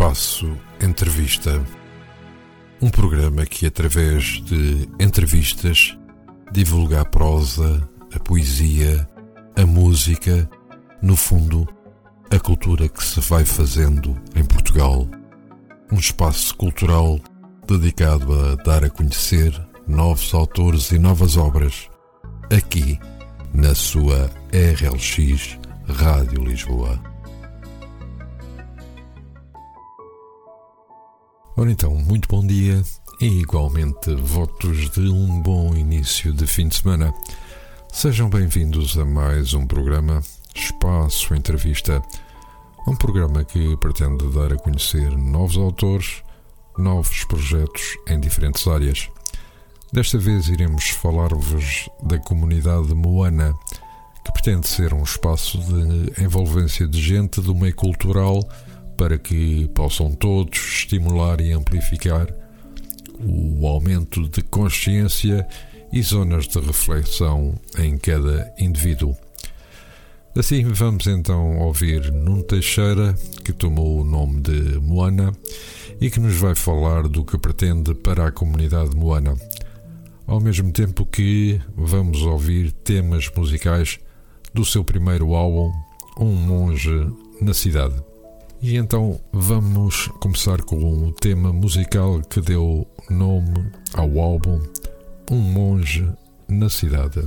Espaço Entrevista. Um programa que, através de entrevistas, divulga a prosa, a poesia, a música, no fundo, a cultura que se vai fazendo em Portugal. Um espaço cultural dedicado a dar a conhecer novos autores e novas obras, aqui na sua RLX Rádio Lisboa. Ora então, muito bom dia e igualmente votos de um bom início de fim de semana. Sejam bem-vindos a mais um programa Espaço Entrevista, um programa que pretende dar a conhecer novos autores, novos projetos em diferentes áreas. Desta vez iremos falar-vos da comunidade Moana, que pretende ser um espaço de envolvência de gente do meio cultural para que possam todos estimular e amplificar o aumento de consciência e zonas de reflexão em cada indivíduo. Assim, vamos então ouvir Nuno Teixeira, que tomou o nome de Moana e que nos vai falar do que pretende para a comunidade Moana. Ao mesmo tempo que vamos ouvir temas musicais do seu primeiro álbum, Um Monge na Cidade. E então vamos começar com o tema musical que deu nome ao álbum Um Monge na Cidade.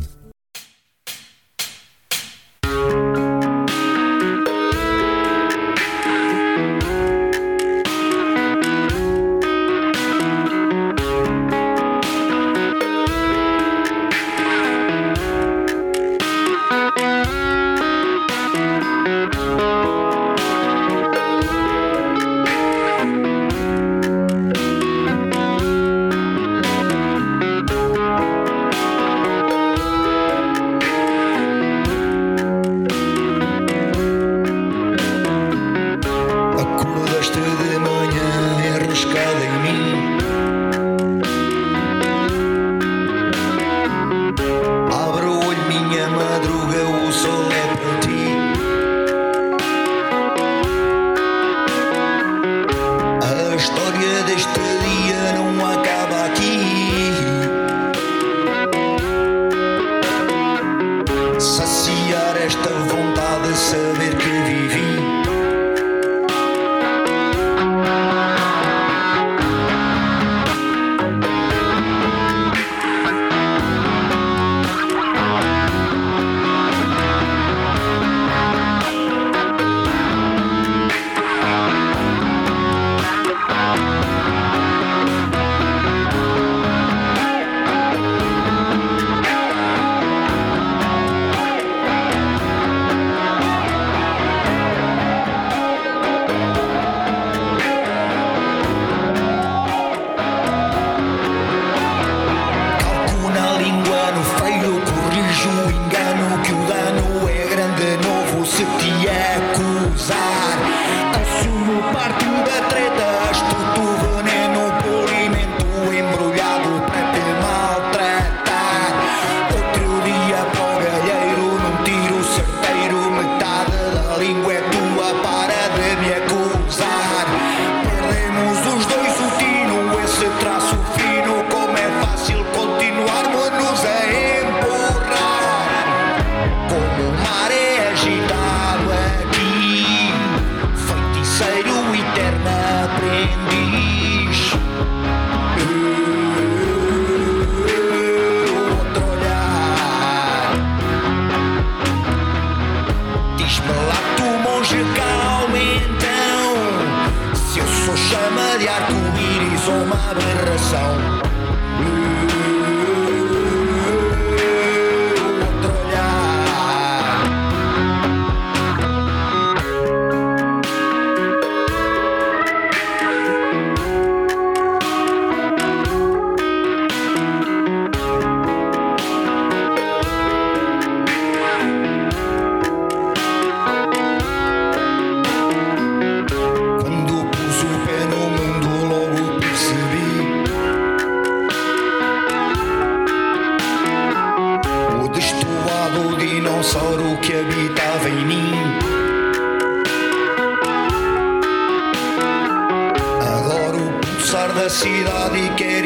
Da cidade e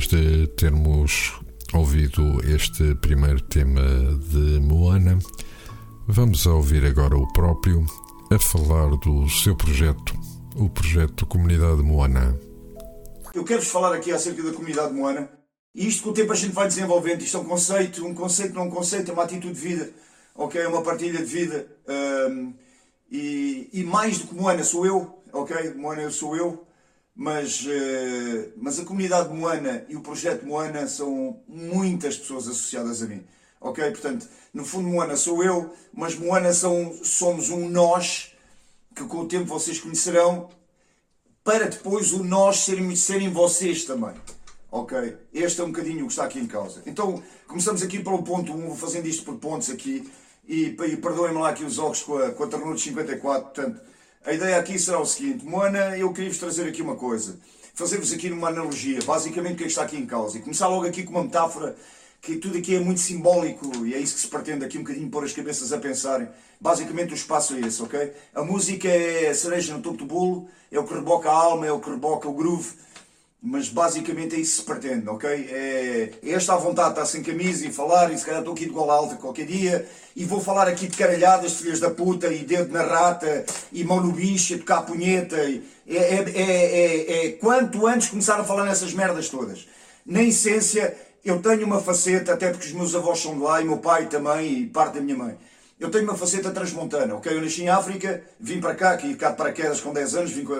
depois de termos ouvido este primeiro tema de Moana, vamos ouvir agora o próprio a falar do seu projeto, o projeto Comunidade Moana. Eu quero-vos falar aqui acerca da Comunidade Moana. E isto com o tempo a gente vai desenvolvendo. Isto é um conceito, um conceito não um conceito, é uma atitude de vida. Ok? É uma partilha de vida. Um, e, e mais do que Moana sou eu. Ok? Moana sou eu mas, uh, mas a comunidade moana e o projeto Moana são muitas pessoas associadas a mim. Ok? Portanto, no fundo, Moana sou eu, mas Moana são, somos um nós que com o tempo vocês conhecerão, para depois o nós serem, serem vocês também. Ok? Este é um bocadinho o que está aqui em causa. Então, começamos aqui pelo ponto 1, vou fazendo isto por pontos aqui, e, e perdoem-me lá aqui os óculos com a, com a ternura de 54, portanto, a ideia aqui será o seguinte, Moana, eu queria-vos trazer aqui uma coisa, fazer-vos aqui uma analogia, basicamente o que é que está aqui em causa, e começar logo aqui com uma metáfora que tudo aqui é muito simbólico e é isso que se pretende aqui um bocadinho pôr as cabeças a pensarem. Basicamente o espaço é esse, ok? A música é a cereja no topo do bolo, é o que reboca a alma, é o que reboca o groove mas basicamente é isso que se pretende, ok? É, é esta a vontade de estar sem camisa e falar, e se calhar estou aqui de gola alta qualquer dia, e vou falar aqui de caralhadas, filhas da puta, e dedo na rata, e mão no bicho, e tocar a punheta, e, é, é, é, é, quanto antes começar a falar nessas merdas todas. Na essência, eu tenho uma faceta, até porque os meus avós são de lá, e meu pai também, e parte da minha mãe. Eu tenho uma faceta transmontana, ok? Eu nasci em África, vim para cá, aqui cá de paraquedas com 10 anos, vim com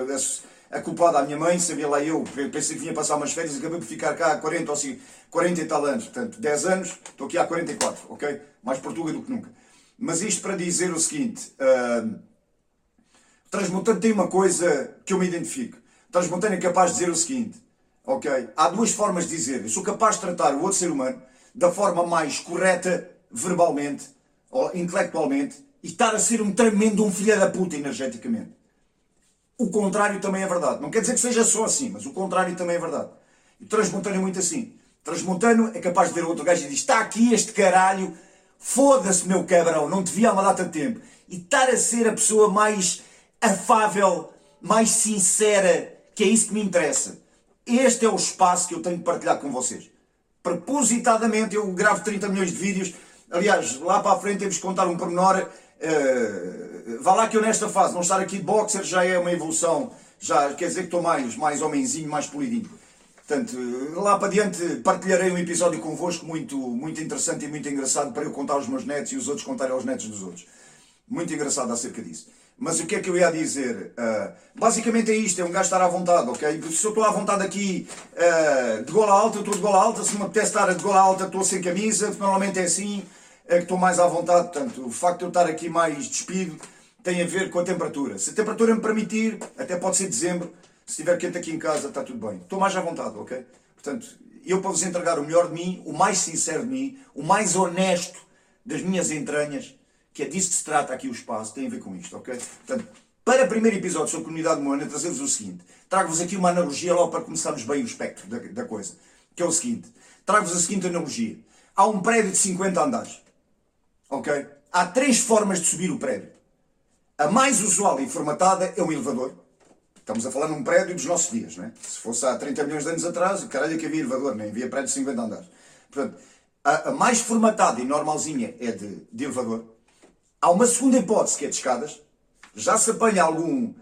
a culpada à minha mãe, sabia lá eu, pensei que vinha passar umas férias e acabei por ficar cá há 40 ou 40 e tal anos. Portanto, 10 anos, estou aqui há 44, ok? Mais português do que nunca. Mas isto para dizer o seguinte: uh, Transmontano tem uma coisa que eu me identifico. Transmontano é capaz de dizer o seguinte: ok? Há duas formas de dizer. Eu sou capaz de tratar o outro ser humano da forma mais correta, verbalmente ou intelectualmente, e estar a ser um tremendo um filho da puta energeticamente. O contrário também é verdade. Não quer dizer que seja só assim, mas o contrário também é verdade. E o Transmontano é muito assim. O Transmontano é capaz de ver outro gajo e diz: Está aqui este caralho, foda-se, meu cabrão, não te vi há uma data de tempo. E estar a ser a pessoa mais afável, mais sincera, que é isso que me interessa. Este é o espaço que eu tenho de partilhar com vocês. Propositadamente, eu gravo 30 milhões de vídeos. Aliás, lá para a frente temos que contar um pormenor. Uh, vá lá que eu nesta fase, não estar aqui de boxer já é uma evolução. Já quer dizer que estou mais, mais homenzinho, mais polidinho. Portanto, lá para diante partilharei um episódio convosco muito, muito interessante e muito engraçado para eu contar aos meus netos e os outros contarem aos netos dos outros. Muito engraçado acerca disso. Mas o que é que eu ia dizer? Uh, basicamente é isto, é um gajo estar à vontade, ok? Se eu estou à vontade aqui uh, de gola alta, eu estou de gola alta, se me apetece estar de gola alta, estou sem camisa, normalmente é assim, é que estou mais à vontade. Portanto, o facto de eu estar aqui mais despido tem a ver com a temperatura. Se a temperatura me permitir, até pode ser dezembro, se estiver quente aqui em casa, está tudo bem. Estou mais à vontade, ok? Portanto, eu para vos entregar o melhor de mim, o mais sincero de mim, o mais honesto das minhas entranhas, que é disso que se trata aqui o espaço, tem a ver com isto, ok? Portanto, para o primeiro episódio sobre comunidade moana, trazer-vos o seguinte: trago-vos aqui uma analogia logo para começarmos bem o espectro da, da coisa, que é o seguinte: trago-vos a seguinte analogia. Há um prédio de 50 andares, ok? Há três formas de subir o prédio. A mais usual e formatada é um elevador. Estamos a falar num prédio dos nossos dias, não é? Se fosse há 30 milhões de anos atrás, caralho que havia elevador, nem havia prédio de 50 andares. Portanto, a, a mais formatada e normalzinha é de, de elevador. Há uma segunda hipótese que é de escadas. Já se apanha algum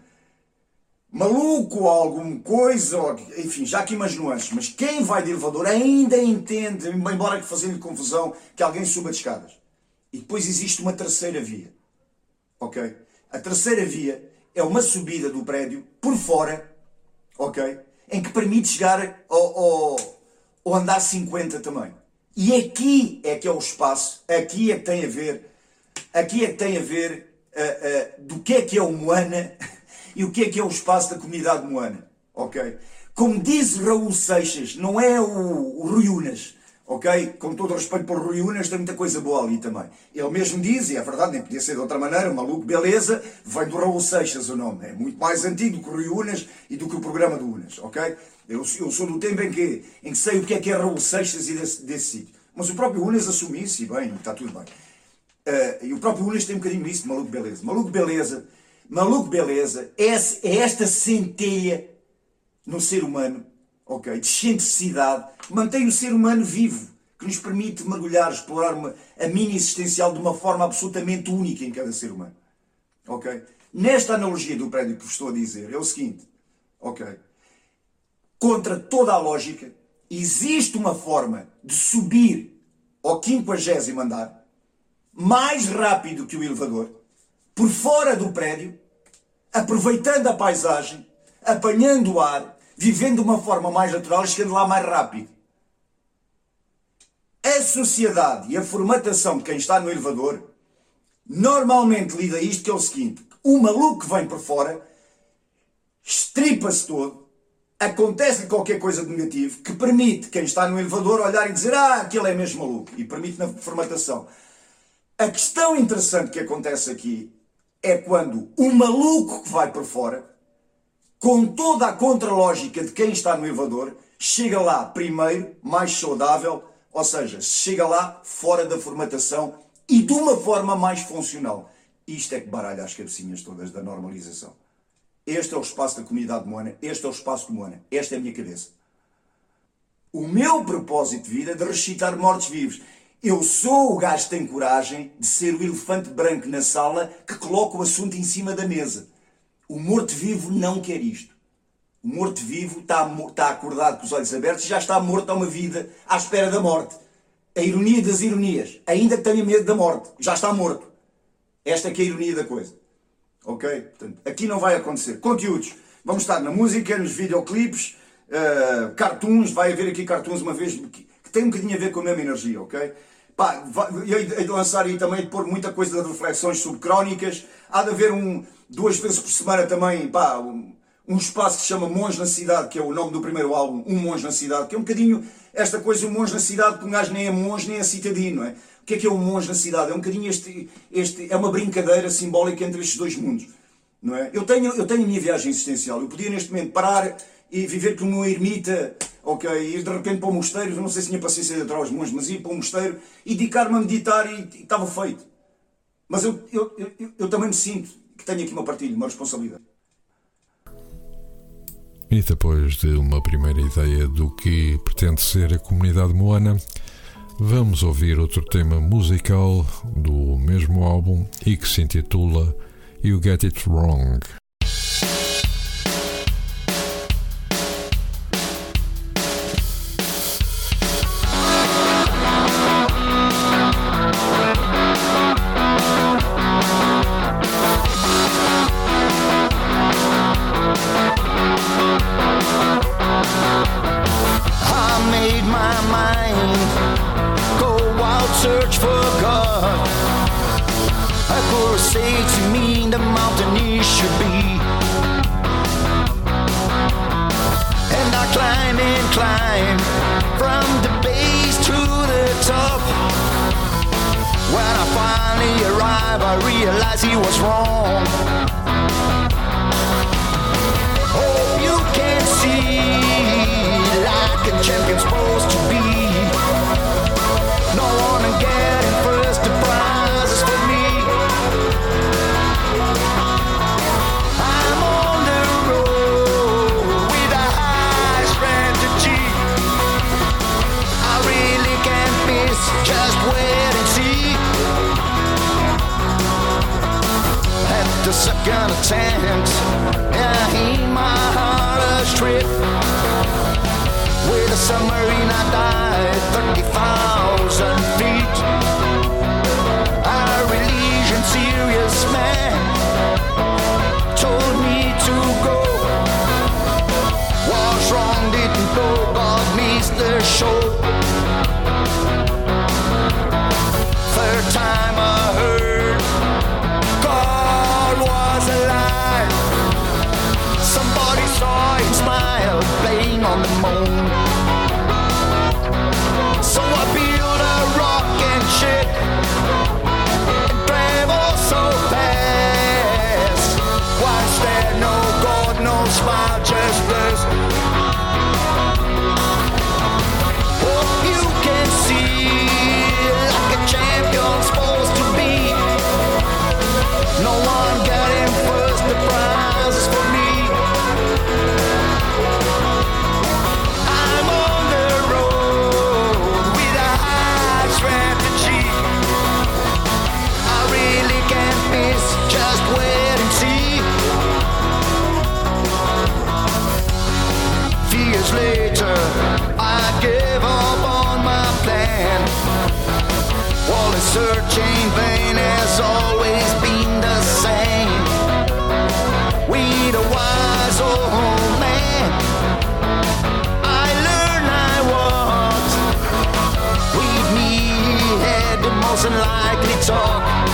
maluco ou alguma coisa, ou, enfim, já aqui umas nuances, mas quem vai de elevador ainda entende, embora que fazendo confusão, que alguém suba de escadas. E depois existe uma terceira via. Ok? A terceira via é uma subida do prédio por fora, ok? Em que permite chegar ao, ao, ao andar 50 também. E aqui é que é o espaço, aqui é que tem a ver aqui é que tem a ver uh, uh, do que é que é o Moana e o que é que é o espaço da comunidade Moana. Ok? Como diz Raul Seixas, não é o, o Rui Unas, ok? Com todo o respeito por Rui Unas, tem muita coisa boa ali também. Ele mesmo diz, e é verdade, nem podia ser de outra maneira, o maluco beleza, vem do Raul Seixas o nome. É muito mais antigo do que o Rui Unas e do que o programa do Unas, ok? Eu, eu sou do tempo em que, em que sei o que é que é Raul Seixas e desse, desse sítio. Mas o próprio Unas assume isso e bem, está tudo bem. Uh, e o próprio Unas tem um bocadinho isso de maluco beleza. Maluco beleza, maluco beleza é, é esta centelha no ser humano, ok? De excentricidade, mantém o ser humano vivo, que nos permite mergulhar, explorar uma, a mini existencial de uma forma absolutamente única em cada ser humano, ok? Nesta analogia do prédio que vos estou a dizer, é o seguinte, ok? Contra toda a lógica, existe uma forma de subir ao 50 andar mais rápido que o elevador, por fora do prédio, aproveitando a paisagem, apanhando o ar, vivendo de uma forma mais natural e chegando lá mais rápido. A sociedade e a formatação de quem está no elevador normalmente lida isto que é o seguinte: o maluco que vem por fora estripa-se todo, acontece qualquer coisa de negativo que permite quem está no elevador olhar e dizer ah, aquele é mesmo maluco e permite na formatação. A questão interessante que acontece aqui é quando o maluco que vai por fora, com toda a contralógica de quem está no elevador, chega lá primeiro, mais saudável, ou seja, chega lá fora da formatação e de uma forma mais funcional. Isto é que baralha as cabecinhas todas da normalização. Este é o espaço da comunidade moana, este é o espaço de Moana, esta é a minha cabeça. o meu propósito de vida é de ressuscitar mortos-vivos. Eu sou o gajo que tem coragem de ser o elefante branco na sala que coloca o assunto em cima da mesa. O morto-vivo não quer isto. O morto-vivo está, está acordado com os olhos abertos e já está morto há uma vida à espera da morte. A ironia das ironias. Ainda que tenha medo da morte. Já está morto. Esta é que é a ironia da coisa. Ok? Portanto, aqui não vai acontecer. Conteúdos. Vamos estar na música, nos videoclipes, uh, cartoons. Vai haver aqui cartoons uma vez que, que tem um bocadinho a ver com a mesma energia, ok? Pá, lançar aí também, de pôr muita coisa de reflexões sobre crónicas. Há de haver um, duas vezes por semana também, pá, um, um espaço que se chama Monge na Cidade, que é o nome do primeiro álbum, Um Monge na Cidade, que é um bocadinho esta coisa, o monge na cidade, que um gajo nem é monge nem é citadino, é? O que é que é o monge na cidade? É um bocadinho este, este, é uma brincadeira simbólica entre estes dois mundos, não é? Eu tenho, eu tenho a minha viagem existencial, eu podia neste momento parar e viver como uma ermita, ok, ir de repente para o mosteiro, não sei se tinha paciência de entrar aos monges, mas ir para o mosteiro e dedicar-me a meditar e, e estava feito. Mas eu, eu, eu, eu também me sinto que tenho aqui uma partilha, uma responsabilidade. E depois de uma primeira ideia do que pretende ser a comunidade moana, vamos ouvir outro tema musical do mesmo álbum e que se intitula You Get It Wrong. submarine I died 35 it's always been the same. We the wise old man. I learned I was. We me had the most unlikely talk.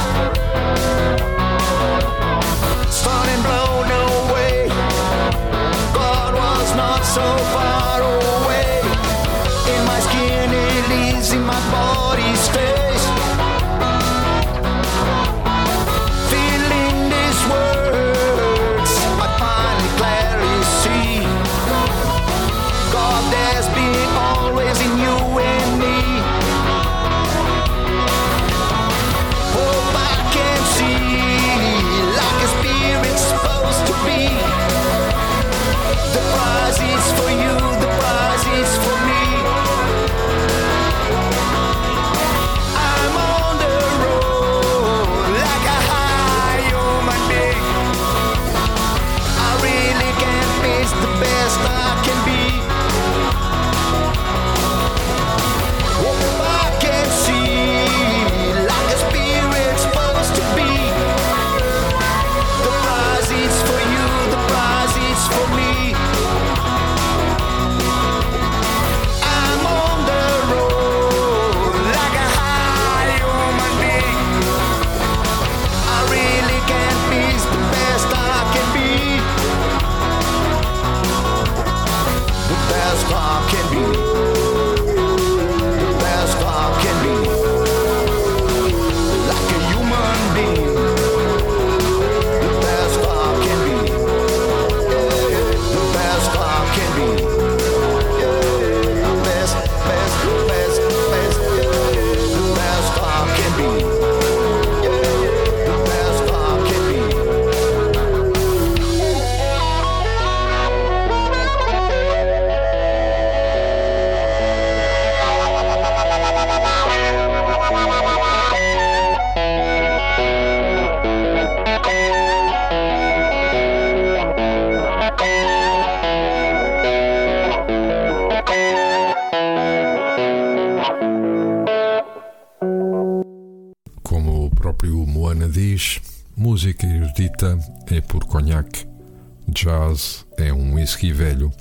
Jazz é um whisky velho.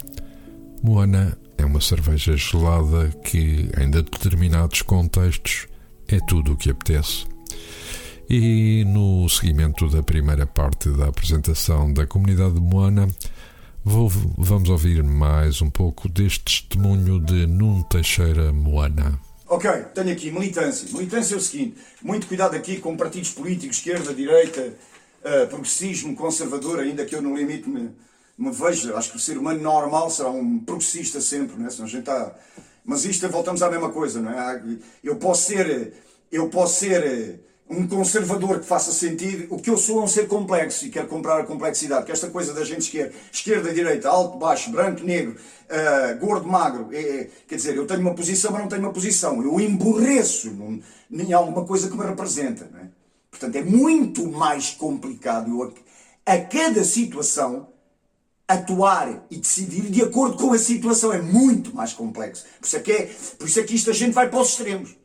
Moana é uma cerveja gelada que, em determinados contextos, é tudo o que apetece. E no seguimento da primeira parte da apresentação da comunidade de Moana, vou- vamos ouvir mais um pouco deste testemunho de Nuno Teixeira Moana. Ok, tenho aqui militância. Militância é o seguinte: muito cuidado aqui com partidos políticos, esquerda, direita, eh, progressismo, conservador, ainda que eu no limite me, me veja. Acho que o ser humano normal será um progressista sempre, não é? Senão a gente está. Mas isto voltamos à mesma coisa, não é? Eu posso ser, eu posso ser eh, um conservador que faça sentido. O que eu sou é um ser complexo e quero comprar a complexidade. Que esta coisa da gente esquerda, esquerda, direita, alto, baixo, branco, negro, ah, gordo, magro. É, é- quer dizer, eu tenho uma posição, mas não tenho uma posição. Eu emborreço em alguma coisa que me representa. Portanto, é muito mais complicado a, cada situação atuar e decidir de acordo com a situação. É muito mais complexo. Por isso é que, é, por isso é que isto a gente vai para os extremos.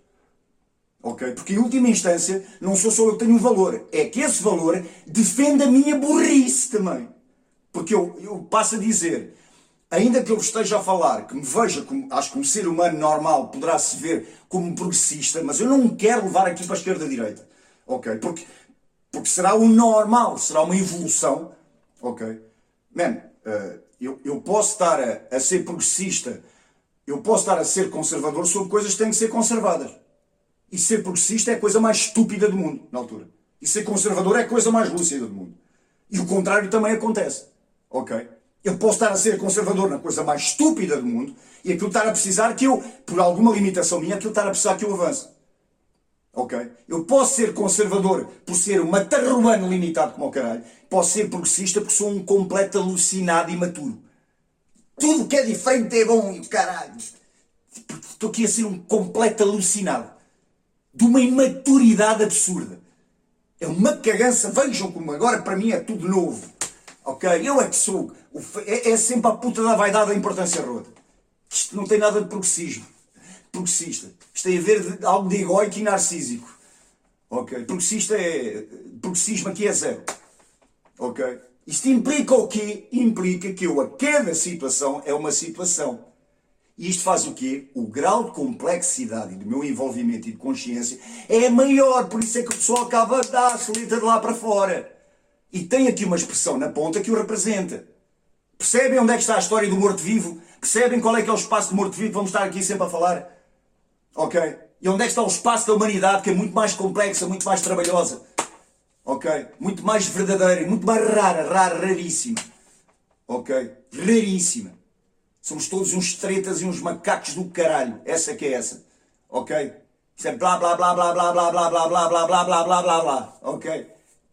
Ok? Porque em última instância, não sou só eu que tenho um valor, é que esse valor defende a minha burrice também. Porque eu, eu passo a dizer, ainda que eu esteja a falar, que me veja como, acho que um ser humano normal poderá se ver como progressista, mas eu não quero levar aqui para a esquerda-direita. Ok? Porque, porque será o normal, será uma evolução. Ok? Man, eh, eu, eu posso estar a, a ser progressista, eu posso estar a ser conservador sobre coisas que têm que ser conservadas. E ser progressista é a coisa mais estúpida do mundo, na altura. E ser conservador é a coisa mais lúcida do mundo. E o contrário também acontece. Ok? Eu posso estar a ser conservador na coisa mais estúpida do mundo e aquilo estar a precisar que eu, por alguma limitação minha, aquilo estar a precisar que eu avance. Ok? Eu posso ser conservador por ser um matarruano limitado como o caralho. Posso ser progressista porque sou um completo alucinado e imaturo. Tudo que é diferente é bom e o caralho. Estou aqui a ser um completo alucinado de uma imaturidade absurda. É uma cagança. Vejam como agora para mim é tudo novo. Ok? Eu é que sou. É, é sempre a puta da vaidade da importância roda. Isto não tem nada de progressismo. Progressista. Isto tem a ver de algo de egoico e narcísico. Ok? Progressista é. Progressismo aqui é zero. Ok? Isto implica o quê? Implica que eu, a cada situação, é uma situação. E isto faz o quê? O grau de complexidade do meu envolvimento e de consciência é maior, por isso é que o pessoal acaba a dar a solita de lá para fora. E tem aqui uma expressão na ponta que o representa. Percebem onde é que está a história do morto-vivo? Percebem qual é que é o espaço do morto-vivo? Vamos estar aqui sempre a falar. Ok? E onde é que está o espaço da humanidade, que é muito mais complexa, muito mais trabalhosa? Ok? Muito mais verdadeira, muito mais rara, rara, raríssima. Ok? Raríssima. Somos todos uns tretas e uns macacos do caralho. Essa que é essa. Ok? Isto é blá blá blá blá blá blá blá blá blá blá blá blá blá blá blá. Ok?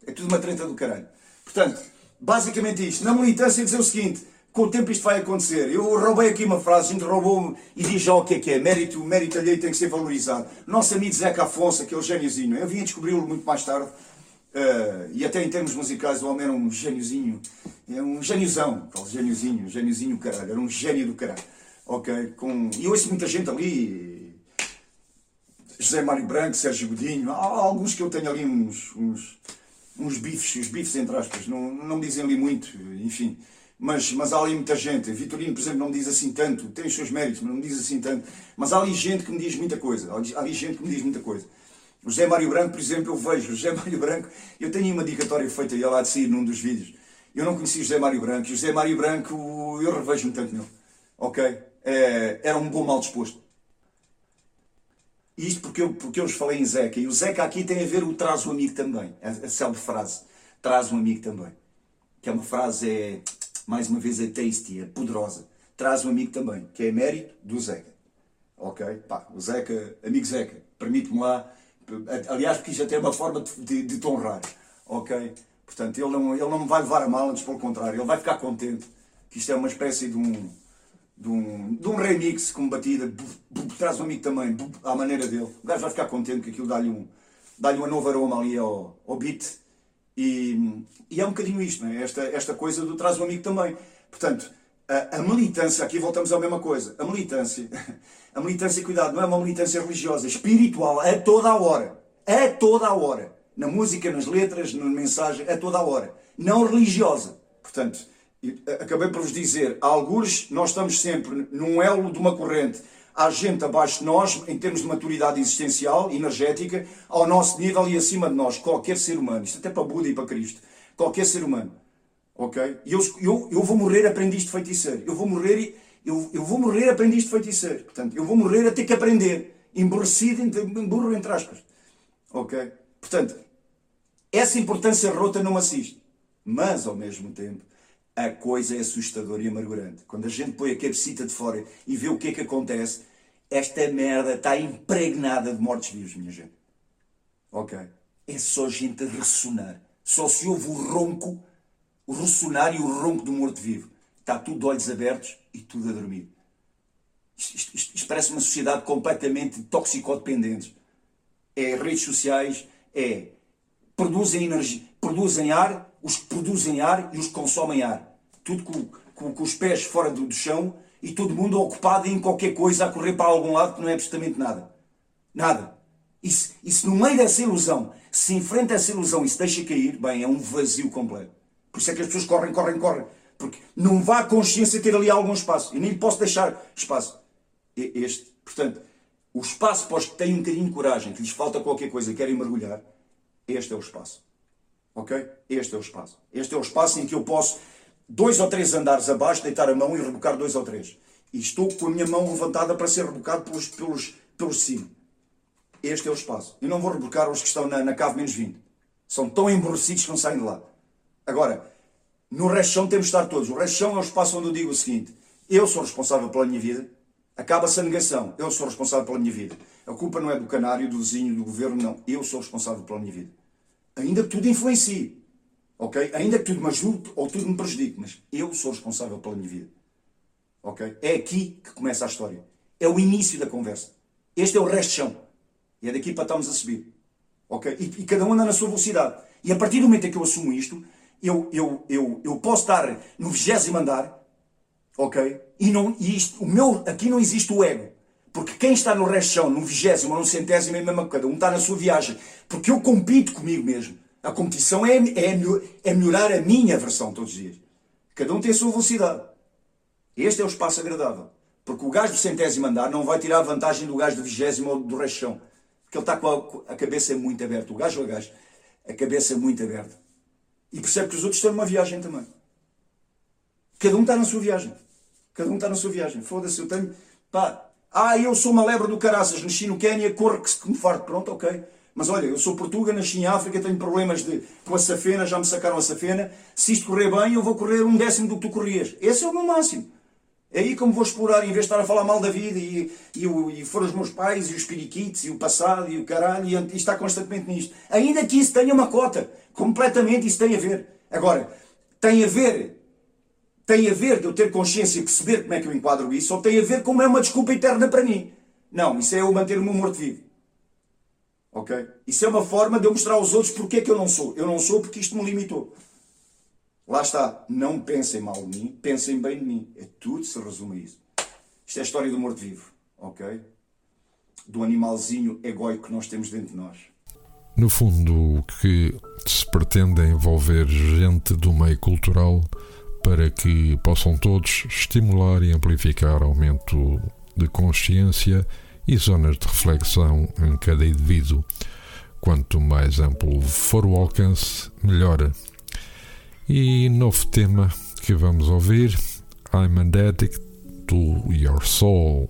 É tudo uma treta do caralho. Portanto, basicamente isto. Na militância dizer o seguinte. Com o tempo isto vai acontecer. Eu roubei aqui uma frase, a gente roubou e diz já o que é que é. Mérito, mérito alheio tem que ser valorizado. Nosso amigo Zeca Afonso, aquele gêniozinho, eu vim a descobri-lo muito mais tarde. Uh, e até em termos musicais, o homem era um gêniozinho, é um gêniozão, aquele gêniozinho, gêniozinho caralho, era um gênio do caralho. Ok? Com... E ouço muita gente ali, José Mário Branco, Sérgio Godinho, há alguns que eu tenho ali uns, uns, uns bifes, os bifes entre aspas, não, não me dizem ali muito, enfim. Mas, mas há ali muita gente. Vitorino, por exemplo, não me diz assim tanto, tem os seus méritos, mas não me diz assim tanto. Mas há ali gente que me diz muita coisa. Há ali gente que me diz muita coisa. O José Mário Branco, por exemplo, eu vejo o José Mário Branco, eu tenho uma dicatória feita e lá de sair num dos vídeos. Eu não conhecia o José Mário Branco, e o José Mário Branco, eu revejo-me tanto nele. Ok? É, era um bom mal disposto. Isto porque eu, porque eu vos falei em Zeca. E o Zeca aqui tem a ver o traz o amigo também. A, a célebre frase. Traz um amigo também. Que é uma frase, é, mais uma vez, é tasty, é poderosa. Traz um amigo também. Que é mérito do Zeca. Ok? Pá, o Zeca, amigo Zeca, permite-me lá. Aliás, porque isto até é uma forma de, de, de te honrar. Ok? Portanto, ele não, ele não me vai levar a mal, antes pelo contrário. Ele vai ficar contente que isto é uma espécie de um de um, de um remix com batida, traz um amigo também, à maneira dele. O gajo vai ficar contente que aquilo dá-lhe um, dá uma nova aroma ali ao, ao beat. E, e, é um bocadinho isto, é? esta, esta coisa do traz um amigo também. Portanto, a, a, militância, aqui voltamos à mesma coisa, a militância, a militância, cuidado, não é uma militância religiosa, espiritual, a toda a hora. A toda a hora. Na música, nas letras, na mensagem, a toda a hora. Não religiosa. Portanto, acabei por vos dizer, a algures nós estamos sempre num elo de uma corrente. Há gente abaixo de nós, em termos de maturidade existencial, energética, ao nosso nível e acima de nós, qualquer ser humano. Isto até para Buda e para Cristo. Qualquer ser humano. Ok? E eu, eu, eu vou morrer aprendiz de feiticeiro. Eu vou morrer, eu, eu vou morrer aprendiz de feiticeiro. Portanto, eu vou morrer a ter que aprender. Emborrecido, burro entre aspas. Ok? Portanto, essa importância rota não assiste. Mas, ao mesmo tempo, a coisa é assustadora e amargurante. Quando a gente põe a cabecita de fora e vê o que é que acontece, esta merda está impregnada de mortos-vivos, minha gente. Ok? É só gente a ressonar. Só se ouve o ronco, o ressonar e o ronco do morto-vivo. Está tudo de olhos abertos e tudo a dormir. Isto, isto, isto parece uma sociedade completamente toxicodependente. É redes sociais, é produzem energia, produzem ar, os produzem ar e os consomem ar. Tudo com, com, com os pés fora do, do, chão e todo mundo ocupado em qualquer coisa a correr para algum lado que não é absolutamente nada. Nada. E se, e se no meio dessa ilusão se enfrenta essa ilusão e se deixa cair, bem, é um vazio completo. Por isso é que as pessoas correm, correm, correm. Porque não vá a consciência ter ali algum espaço. E nem lhe posso deixar espaço. Este, portanto, o espaço para os que têm um bocadinho de coragem, que lhes falta qualquer coisa e querem mergulhar, este é o espaço. Ok? Este é o espaço. Este é o espaço em que eu posso, dois ou três andares abaixo, deitar a mão e rebocar dois ou três. E estou com a minha mão levantada para ser rebocado pelos, pelos, pelos de cima. Este é o espaço. Eu não vou rebocar os que estão na, na cave menos 20. São tão emborrecidos que não saem de lá. Agora, no resto chão temos de estar todos. O resto chão é o espaço onde eu digo o seguinte: eu sou responsável pela minha vida. Acaba-se a negação. Eu sou responsável pela minha vida. A culpa não é do canário, do vizinho, do governo, não. Eu sou responsável pela minha vida. Ainda que tudo influencie. Ok? Ainda que tudo me ajude ou tudo me prejudique. Mas eu sou responsável pela minha vida. Ok? É aqui que começa a história. É o início da conversa. Este é o resto de chão. E é daqui para estarmos a subir. Ok? E, e cada um anda na sua velocidade. E a partir do momento em que eu assumo isto, eu, eu, eu, eu posso estar no vigésimo andar, ok? E, não, e isto, o meu, aqui não existe o ego. Porque quem está no resto chão, no vigésimo ou no centésimo, é mesmo cada um está na sua viagem. Porque eu compito comigo mesmo. A competição é, é, é melhorar a minha versão todos os dias. Cada um tem a sua velocidade. Este é o espaço agradável. Porque o gajo do centésimo andar não vai tirar a vantagem do gajo do vigésimo ou do resto chão. Porque ele está com a, a cabeça muito aberta. O gajo ou a gajo, a cabeça muito aberta. E percebe que os outros estão numa viagem também. Cada um está na sua viagem. Cada um está na sua viagem. Foda-se, eu tenho. Pá, ah, eu sou uma lebre do caraças, nasci no Quénia, corro que me farto. Pronto, ok. Mas olha, eu sou portuga, nasci em África, tenho problemas de, com a safena, já me sacaram a safena. Se isto correr bem, eu vou correr um décimo do que tu corrias. Esse é o meu máximo. É aí como vou explorar, em vez de estar a falar mal da vida e, e, e foram os meus pais, e os periquitos, e o passado, e o caralho, e, e está constantemente nisto. Ainda que isso tenha uma cota. Completamente isso tem a ver. Agora, tem a ver tem a ver de eu ter consciência e perceber como é que eu enquadro isso, ou tem a ver como é uma desculpa eterna para mim. Não, isso é eu manter o meu morto-vivo. Ok? Isso é uma forma de eu mostrar aos outros porque é que eu não sou. Eu não sou porque isto me limitou. Lá está. Não pensem mal de mim, pensem bem de mim. É tudo se resume a isso. Isto é a história do morto-vivo. Ok? Do animalzinho egóico que nós temos dentro de nós. No fundo, o que se pretende é envolver gente do meio cultural para que possam todos estimular e amplificar aumento de consciência e zonas de reflexão em cada indivíduo. Quanto mais amplo for o alcance, melhor. E novo tema que vamos ouvir: I'm an addict to your soul.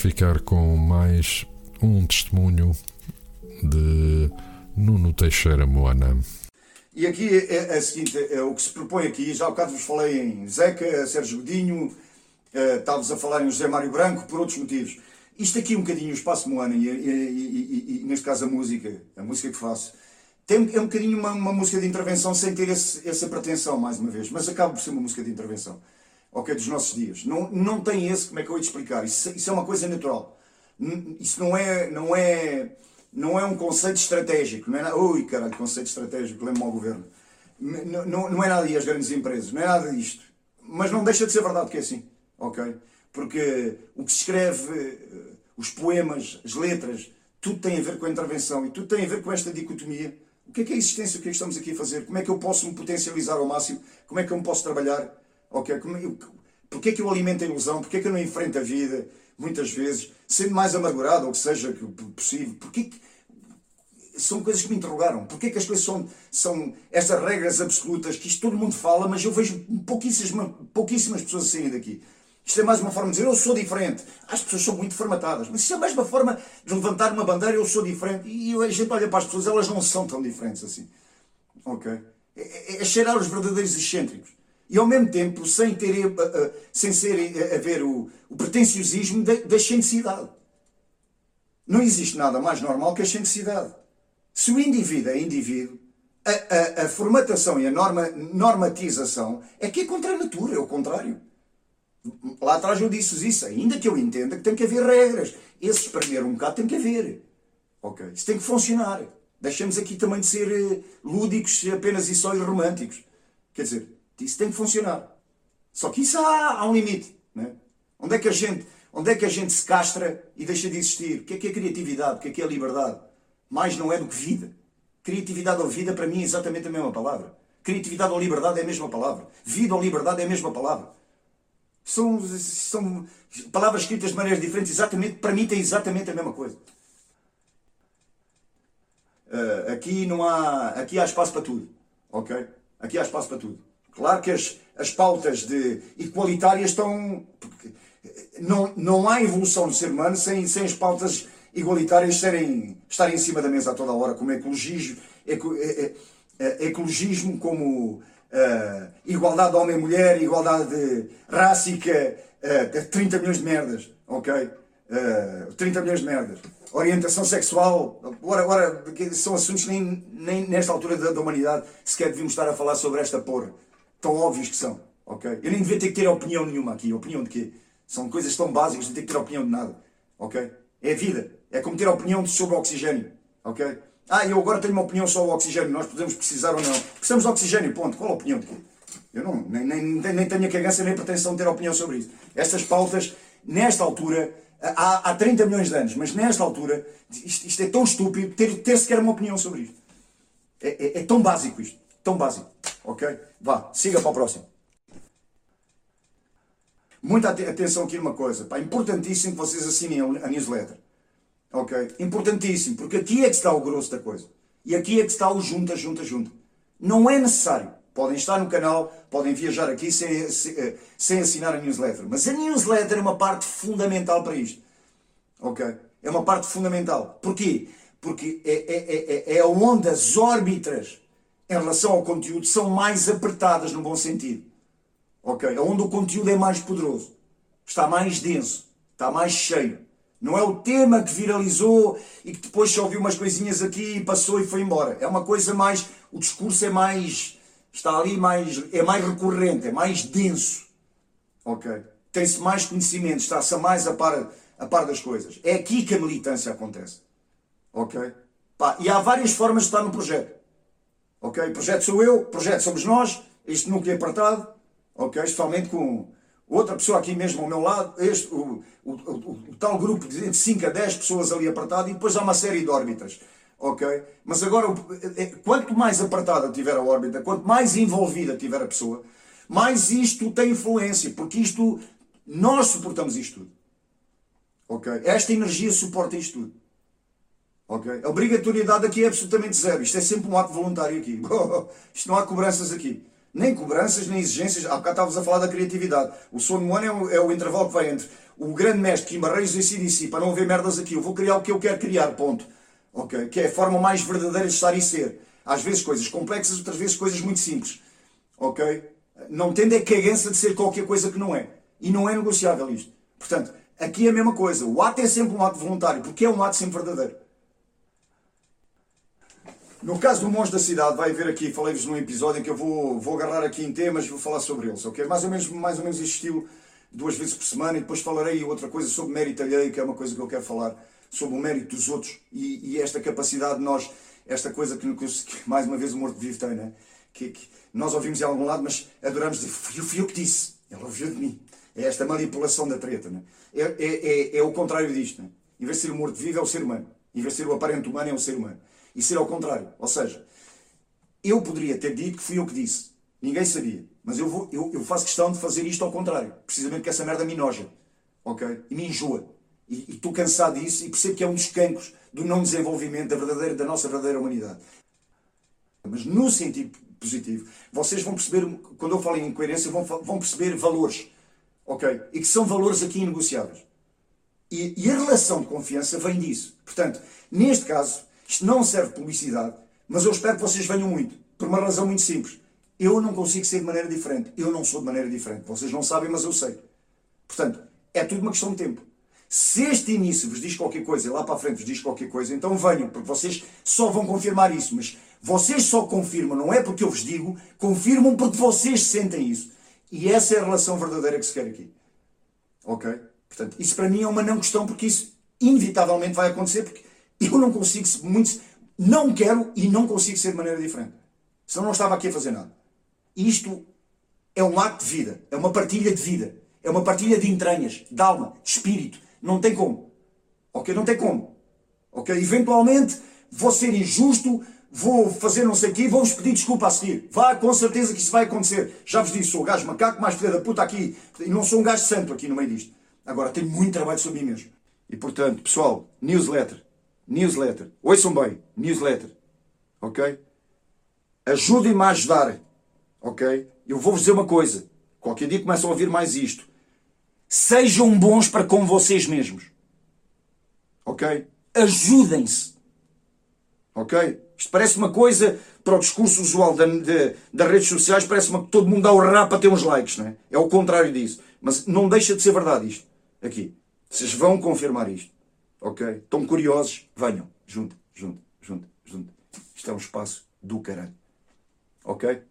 Ficar com mais um testemunho de Nuno Teixeira Moana. E aqui é, é a seguinte, é o que se propõe aqui, já há bocado vos falei em Zeca, Sérgio Godinho, eh, estávamos a falar em José Mário Branco, por outros motivos. Isto aqui um bocadinho, o Espaço Moana, e, e, e, e, neste caso a música, a música que faço, tem, é um bocadinho uma, uma música de intervenção sem ter esse, essa pretensão, mais uma vez, mas acaba por ser uma música de intervenção, ok, dos nossos dias. Não, não tem esse, como é que eu ia te explicar? Isso, isso é uma coisa natural. Isso não é, não é, não é um conceito estratégico, não é nada, ui caralho, conceito estratégico, lembro-me ao governo. Não, não, não é nada aí as grandes empresas, não é nada disto. Mas não deixa de ser verdade que é assim, ok? Porque o que se escreve os poemas, as letras, tudo tem a ver com a intervenção e tudo tem a ver com esta dicotomia. O que é que é a existência? O que é que estamos aqui a fazer? Como é que eu posso me potencializar ao máximo? Como é que eu me posso trabalhar? Okay? Como porquê é que eu alimento a ilusão? Porquê é que eu não enfrento a vida, muitas vezes, sendo mais amargurado, ou que seja possível? Porquê que... São coisas que me interrogaram. Porquê é que as coisas são, são estas regras absolutas que isto todo mundo fala, mas eu vejo pouquíssimas, pouquíssimas pessoas saírem daqui? Isto é mais uma forma de dizer eu sou diferente. As pessoas são muito formatadas, mas isso é mais uma forma de levantar uma bandeira eu sou diferente. E a gente olha para as pessoas, elas não são tão diferentes assim. Ok? É, é, é cheirar os verdadeiros excêntricos. E ao mesmo tempo, sem, ter, uh, uh, sem ser uh, haver o, o pretenciosismo da, da excentricidade. Não existe nada mais normal que a excentricidade. Se o indivíduo é indivíduo, a, a, a formatação e a norma, normatização é que é contra a natura, é o contrário. Lá atrás eu disse isso, ainda que eu entenda que tem que haver regras. Esse espremer um bocado tem que haver. Ok? Isso tem que funcionar. Deixamos aqui também de ser eh, lúdicos apenas e só e românticos. Quer dizer, isso tem que funcionar. Só que isso há, há um limite. Né? Onde, é que a gente, onde é que a gente se castra e deixa de existir? O que é que é criatividade? O que é que é liberdade? Mais não é do que vida. Criatividade ou vida para mim é exatamente a mesma palavra. Criatividade ou liberdade é a mesma palavra. Vida ou liberdade é a mesma palavra. São, são palavras escritas de maneiras diferentes, exatamente, para mim tem exatamente a mesma coisa. Uh, aqui não há, aqui há espaço para tudo, ok? Aqui há espaço para tudo. Claro que as, as pautas de igualitárias estão, não, não há evolução do ser humano sem, sem as pautas igualitárias serem, estarem em cima da mesa a toda a hora, como ecologismo, eco, ecologismo como uh, igualdade homem-mulher, igualdade rássica, uh, 30 milhões de merdas, ok? Uh, eh, 30 milhões de merdas. Orientação sexual, ora, ora, são assuntos nem, nem nesta altura da, da humanidade sequer devíamos estar a falar sobre esta porra. Tão óbvios que são, ok? Eu nem devia ter que ter opinião nenhuma aqui. Opinião de quê? São coisas tão básicas, não tenho que ter opinião de nada, ok? É vida. É como ter opinião sobre o oxigênio, ok? Ah, eu agora tenho uma opinião sobre o oxigênio, nós podemos precisar ou não. Precisamos de oxigênio, ponto. Qual a opinião de quê? Eu não, nem, nem, nem tenho a cagância nem a pretensão de ter opinião sobre isso. Estas pautas, nesta altura, há, há 30 milhões de anos, mas nesta altura, isto, isto é tão estúpido ter, ter sequer uma opinião sobre isto. É, é, é tão básico isto. Tão básico. Ok? Vá, siga para o próximo. Muita atenção aqui numa coisa. Pá, importantíssimo que vocês assinem a newsletter. Ok? Importantíssimo, porque aqui é que está o grosso da coisa. E aqui é que está o junta, junta, junta. Não é necessário. Podem estar no canal, podem viajar aqui sem, sem, eh, sem assinar a newsletter. Mas a newsletter é uma parte fundamental para isto. Ok? É uma parte fundamental. Porquê? Porque é, é, é, é onde as órbitas em relação ao conteúdo são mais apertadas no bom sentido. Ok? É onde o conteúdo é mais poderoso. Está mais denso. Está mais cheio. Não é o tema que viralizou e que depois só ouviu umas coisinhas aqui e passou e foi embora. É uma coisa mais. O discurso é mais. Está ali mais. É mais recorrente, é mais denso. Ok? Tem-se mais conhecimento, está-se mais a par, a par das coisas. É aqui que a militância acontece. Ok? Pá, e há várias formas de estar no projeto. Ok? Projeto sou eu, projeto somos nós, este núcleo apertado. Ok? Especialmente com outra pessoa aqui mesmo ao meu lado, este, o, o, o, o tal grupo de 5 a 10 pessoas ali apertado e depois há uma série de órbitas. Ok? Mas agora, é, quanto mais apertada tiver a órbita, quanto mais envolvida tiver a pessoa, mais isto tem influência, porque isto, nós suportamos isto tudo. Ok? Esta energia suporta isto tudo. Ok? A obrigatoriedade aqui é absolutamente zero. Isto é sempre um ato voluntário aqui. Isto não há cobranças aqui. Nem cobranças, nem exigências. Há bocado estávamos a falar da criatividade. O sono no ano é o, é o intervalo que vai entre o grande mestre Kim Barreiros e CDC. Para não haver merdas aqui. Eu vou criar o que eu quero criar, ponto. Ok? Que é a forma mais verdadeira de estar e ser. Às vezes coisas complexas, outras vezes coisas muito simples. Ok? Não tendo é cagança de ser qualquer coisa que não é. E não é negociável isto. Portanto, aqui é a mesma coisa. O ato é sempre um ato voluntário, porque é um ato sempre verdadeiro. No caso do Monge da Cidade, vai haver aqui, falei-vos num episódio em que eu vou, vou agarrar aqui em temas e vou falar sobre eles, ok? Mais ou menos, mais ou menos este estilo, duas vezes por semana, e depois falarei outra coisa sobre mérito alheio, que é uma coisa que eu quero falar, sobre o mérito dos outros e, e esta capacidade de nós, esta coisa que, que mais uma vez o morto-vivo tem, né? Que, que, nós ouvimos de algum lado, mas adoramos dizer, fui, eu que disse, ela ouviu de mim. É esta manipulação da treta, né? é, é, é, é o contrário disto. Né? Em vez de ser o morto-vivo, é o ser humano. Em vez de ser o aparente humano, é o ser humano e ser ao contrário. Ou seja, eu poderia ter dito que fui eu que disse. Ninguém sabia. Mas eu, vou, eu, eu faço questão de fazer isto ao contrário. Precisamente porque essa merda me enoja. Ok? E me enjoa. E estou cansado disso e percebo que é um dos cancros do não desenvolvimento da, verdadeira, da nossa verdadeira humanidade. Mas no sentido positivo, vocês vão perceber, quando eu falo em incoerência, vão, vão perceber valores. Ok? E que são valores aqui inegociáveis. E, e a relação de confiança vem disso. Portanto, neste caso, isto não serve publicidade, mas eu espero que vocês venham muito. Por uma razão muito simples. Eu não consigo ser de maneira diferente. Eu não sou de maneira diferente. Vocês não sabem, mas eu sei. Portanto, é tudo uma questão de tempo. Se este início vos diz qualquer coisa e lá para a frente vos diz qualquer coisa, então venham, porque vocês só vão confirmar isso. Mas vocês só confirmam, não é porque eu vos digo, confirmam porque vocês sentem isso. E essa é a relação verdadeira que se quer aqui. Ok? Portanto, isso para mim é uma não questão, porque isso inevitavelmente vai acontecer, porque eu não consigo, muito, não quero e não consigo ser de maneira diferente. Senão não estava aqui a fazer nada. Isto é um ato de vida, é uma partilha de vida, é uma partilha de entranhas, de alma, de espírito. Não tem como. Ok? Não tem como. Ok? Eventualmente vou ser injusto, vou fazer não sei o quê, vou-vos pedir desculpa a seguir. Vá, com certeza que isso vai acontecer. Já vos disse, sou o gajo macaco mais filha da puta aqui. E não sou um gajo santo aqui no meio disto. Agora, tenho muito trabalho sobre mim mesmo. E portanto, pessoal, newsletter newsletter. Ouçam bem, newsletter. Ok? Ajudem-me a ajudar. Ok? Eu vou-vos dizer uma coisa. Qualquer dia começam a ouvir mais isto. Sejam bons para com vocês mesmos. Ok? Ajudem-se. Ok? Isto parece uma coisa, para o discurso usual da, de, das redes sociais, parece uma que todo mundo dá o rap para ter uns likes, não é? É o contrário disso. Mas não deixa de ser verdade isto. Aqui. Vocês vão confirmar isto. Ok? Estão curiosos? Venham. Junto, junto, junto, junto. Isto é um espaço do caralho. Ok?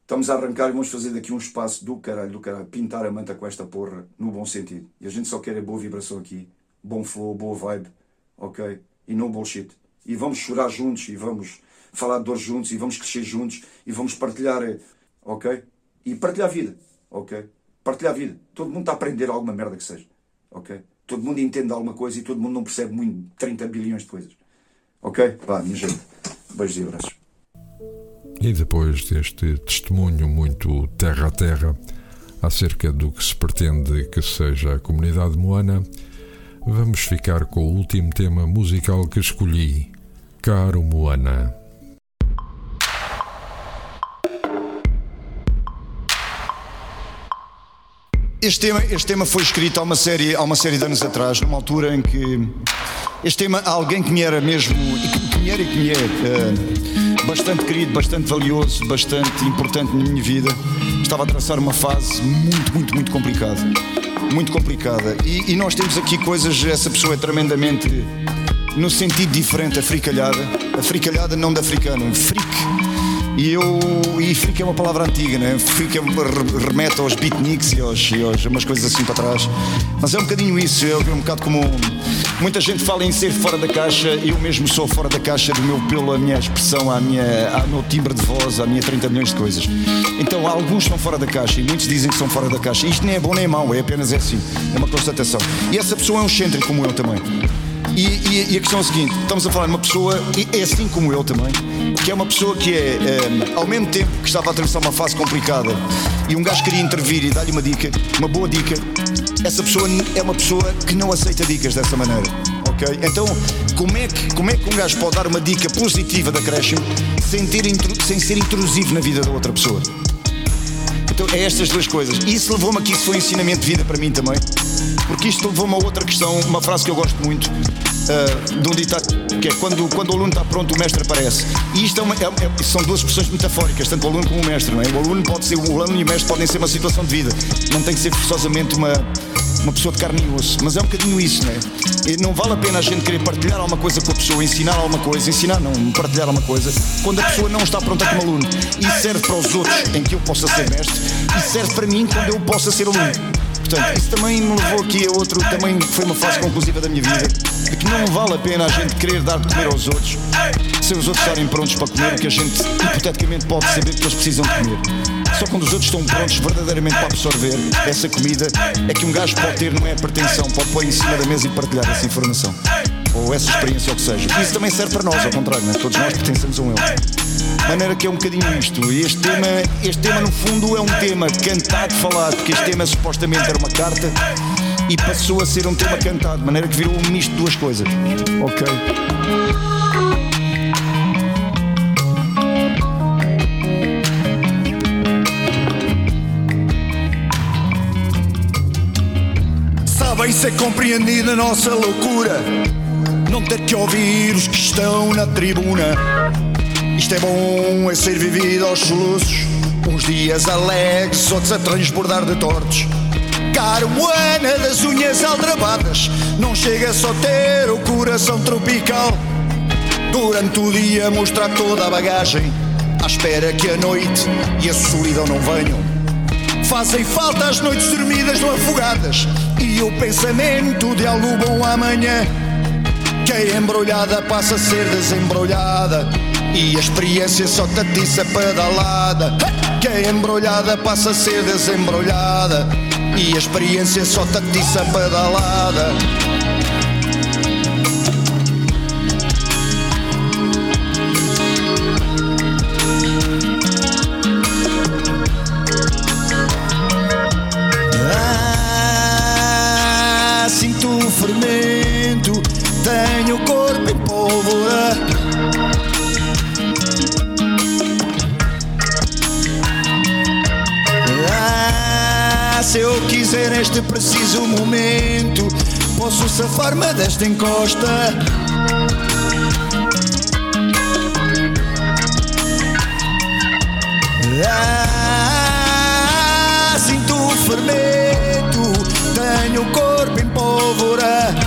Estamos a arrancar e vamos fazer daqui um espaço do caralho, do caralho. Pintar a manta com esta porra, no bom sentido. E a gente só quer a boa vibração aqui. Bom flow, boa vibe. Ok? E não bullshit. E vamos chorar juntos e vamos falar de dor juntos e vamos crescer juntos e vamos partilhar. Eh, ok? E partilhar a vida. Ok? Partilhar a vida. Todo mundo está a aprender alguma merda que seja. Ok? Todo mundo entende alguma coisa e todo mundo não percebe muito 30 bilhões de coisas. Ok? Vá, minha gente. Beijos e abraços. E depois deste testemunho muito terra a terra acerca do que se pretende que seja a comunidade moana, vamos ficar com o último tema musical que escolhi, Caro Moana. Este tema, este tema foi escrito há uma, série, há uma série de anos atrás, numa altura em que este tema, alguém que me era mesmo, e que, que me era e que me é uh, bastante querido, bastante valioso, bastante importante na minha vida, estava a traçar uma fase muito, muito, muito complicada. Muito complicada. E, e nós temos aqui coisas, essa pessoa é tremendamente, no sentido diferente, africalhada. Africalhada não de africano, freak e eu. E freak é uma palavra antiga, né? Freak remete aos beatniks e aos, e aos umas coisas assim para trás. Mas é um bocadinho isso, é um bocado como. Muita gente fala em ser fora da caixa, eu mesmo sou fora da caixa do meu pelo, a minha expressão, a minha, a meu timbre de voz, a minha 30 milhões de coisas. Então alguns são fora da caixa e muitos dizem que são fora da caixa. Isto nem é bom nem é mau, é apenas é assim. É uma constatação. E essa pessoa é um excêntrico como eu também. E, e, e, a questão é a seguinte: estamos a falar de uma pessoa, e é assim como eu também, que é uma pessoa que é, é, ao mesmo tempo que estava a atravessar uma fase complicada e um gajo queria intervir e dar-lhe uma dica, uma boa dica, essa pessoa é uma pessoa que não aceita dicas dessa maneira Ok? Então, como é, que, como é que um gajo pode dar uma dica positiva de acréscimo sem, sem ser intrusivo na vida da outra pessoa? Então é estas duas coisas. E isso levou-me aqui, isso foi um ensinamento de vida para mim também. Porque isto levou-me a outra questão, uma frase que eu gosto muito, ah, de um ditado, que é quando, quando o aluno está pronto, o mestre aparece. E isto é uma- é- é- são duas expressões metafóricas, tanto o aluno como o mestre, não é? O aluno pode ser, o aluno e o mestre podem ser uma situação de vida. Não tem que ser forçosamente uma, uma pessoa de carne e osso. Mas é um bocadinho isso, não é? E não vale a pena a gente querer partilhar alguma coisa com a pessoa, ensinar alguma coisa, ensinar não, partilhar alguma coisa, quando a pessoa não está pronta como aluno. Isso serve para os outros em que eu possa ser mestre e serve para mim quando eu possa ser aluno. Portanto, isso também me levou aqui a outro, também foi uma fase conclusiva da minha vida, de que não vale a pena a gente querer dar de comer aos outros, sem os outros estarem prontos para comer o que a gente hipoteticamente pode saber que eles precisam de comer. Só quando os outros estão prontos verdadeiramente para absorver essa comida é que um gajo pode ter, não é pretensão, pode pôr em cima da mesa e partilhar essa informação. Ou essa experiência, ou o que seja. Isso também serve para nós, ao contrário, não é? todos nós pertencemos a um ele. De maneira que é um bocadinho isto. E este tema, este tema, no fundo, é um tema cantado, falado, porque este tema supostamente era uma carta e passou a ser um tema cantado, de maneira que virou um misto de duas coisas. Ok? Sabem ser compreendida a nossa loucura. Não ter que ouvir os que estão na tribuna. Isto é bom, é ser vivido aos soluços. Uns dias alegres, outros a transbordar de tortos. Caruana das unhas aldrabadas. Não chega só ter o coração tropical. Durante o dia mostrar toda a bagagem. À espera que a noite e a solidão não venham. Fazem falta as noites dormidas no afogadas e o pensamento de algo bom amanhã. Que a embrulhada passa a ser desembrulhada e a experiência só tatiça pedalada. Que a embrulhada passa a ser desembrulhada e a experiência só tatiça pedalada. Tenho o corpo em pólvora. Ah, se eu quiser neste preciso momento, posso safar-me desta encosta. Ah, sinto o fermento, tenho o corpo em pólvora.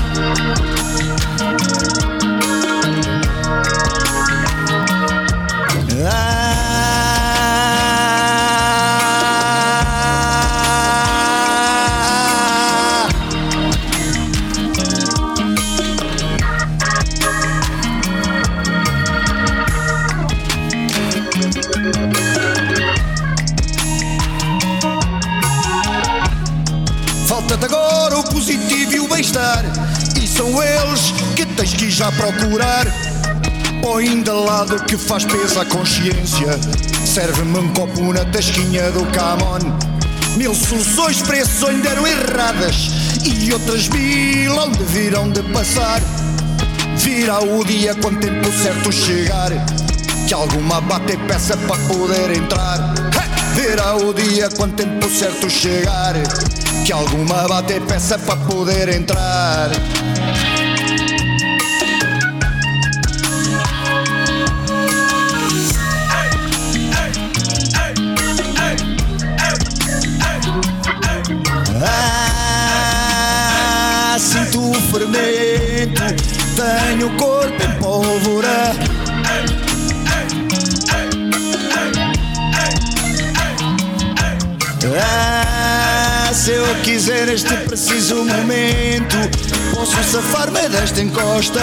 Positivo e o bem-estar. E são eles que tens que já procurar. Põe de lado que faz peso à consciência. Serve-me um copo na tasquinha do Camon. Mil soluções para esse sonho deram erradas. E outras mil onde virão de passar. Virá o dia quando tempo certo chegar. Que alguma bate peça para poder entrar. Virá o dia quando tempo certo chegar. Que alguma bate peça para poder entrar. Ah, sinto o fermento, tenho o corpo em pólvora. Ah, se eu quiser neste preciso momento, posso safar-me desta encosta.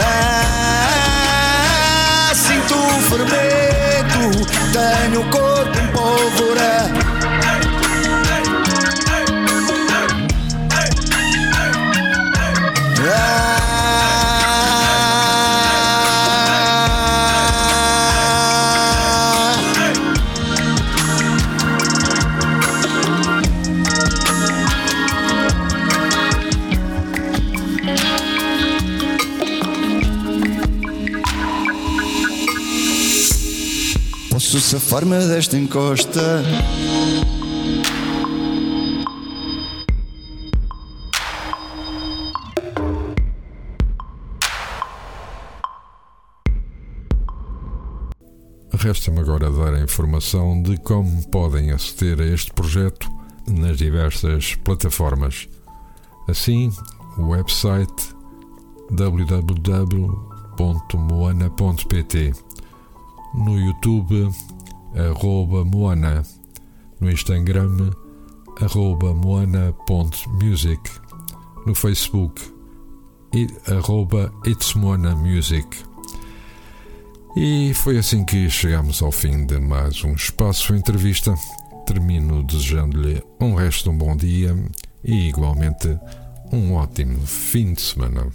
Ah, sinto o fermento, tenho o corpo em pólvora. Safar-me desta encosta. Resta-me agora dar a informação de como podem aceder a este projeto nas diversas plataformas. Assim, o website www.moana.pt no YouTube arroba Moana no Instagram arroba Moana.music no Facebook arroba It's Moana Music e foi assim que chegamos ao fim de mais um Espaço Entrevista. Termino desejando-lhe um resto de um bom dia e, igualmente, um ótimo fim de semana.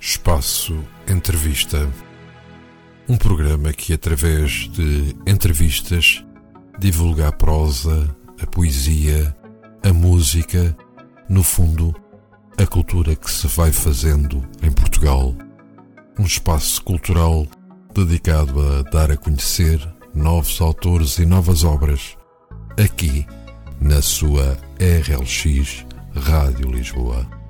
Espaço Entrevista um programa que, através de entrevistas, divulga a prosa, a poesia, a música, no fundo, a cultura que se vai fazendo em Portugal um espaço cultural dedicado a dar a conhecer novos autores e novas obras, aqui na sua RLX Rádio Lisboa.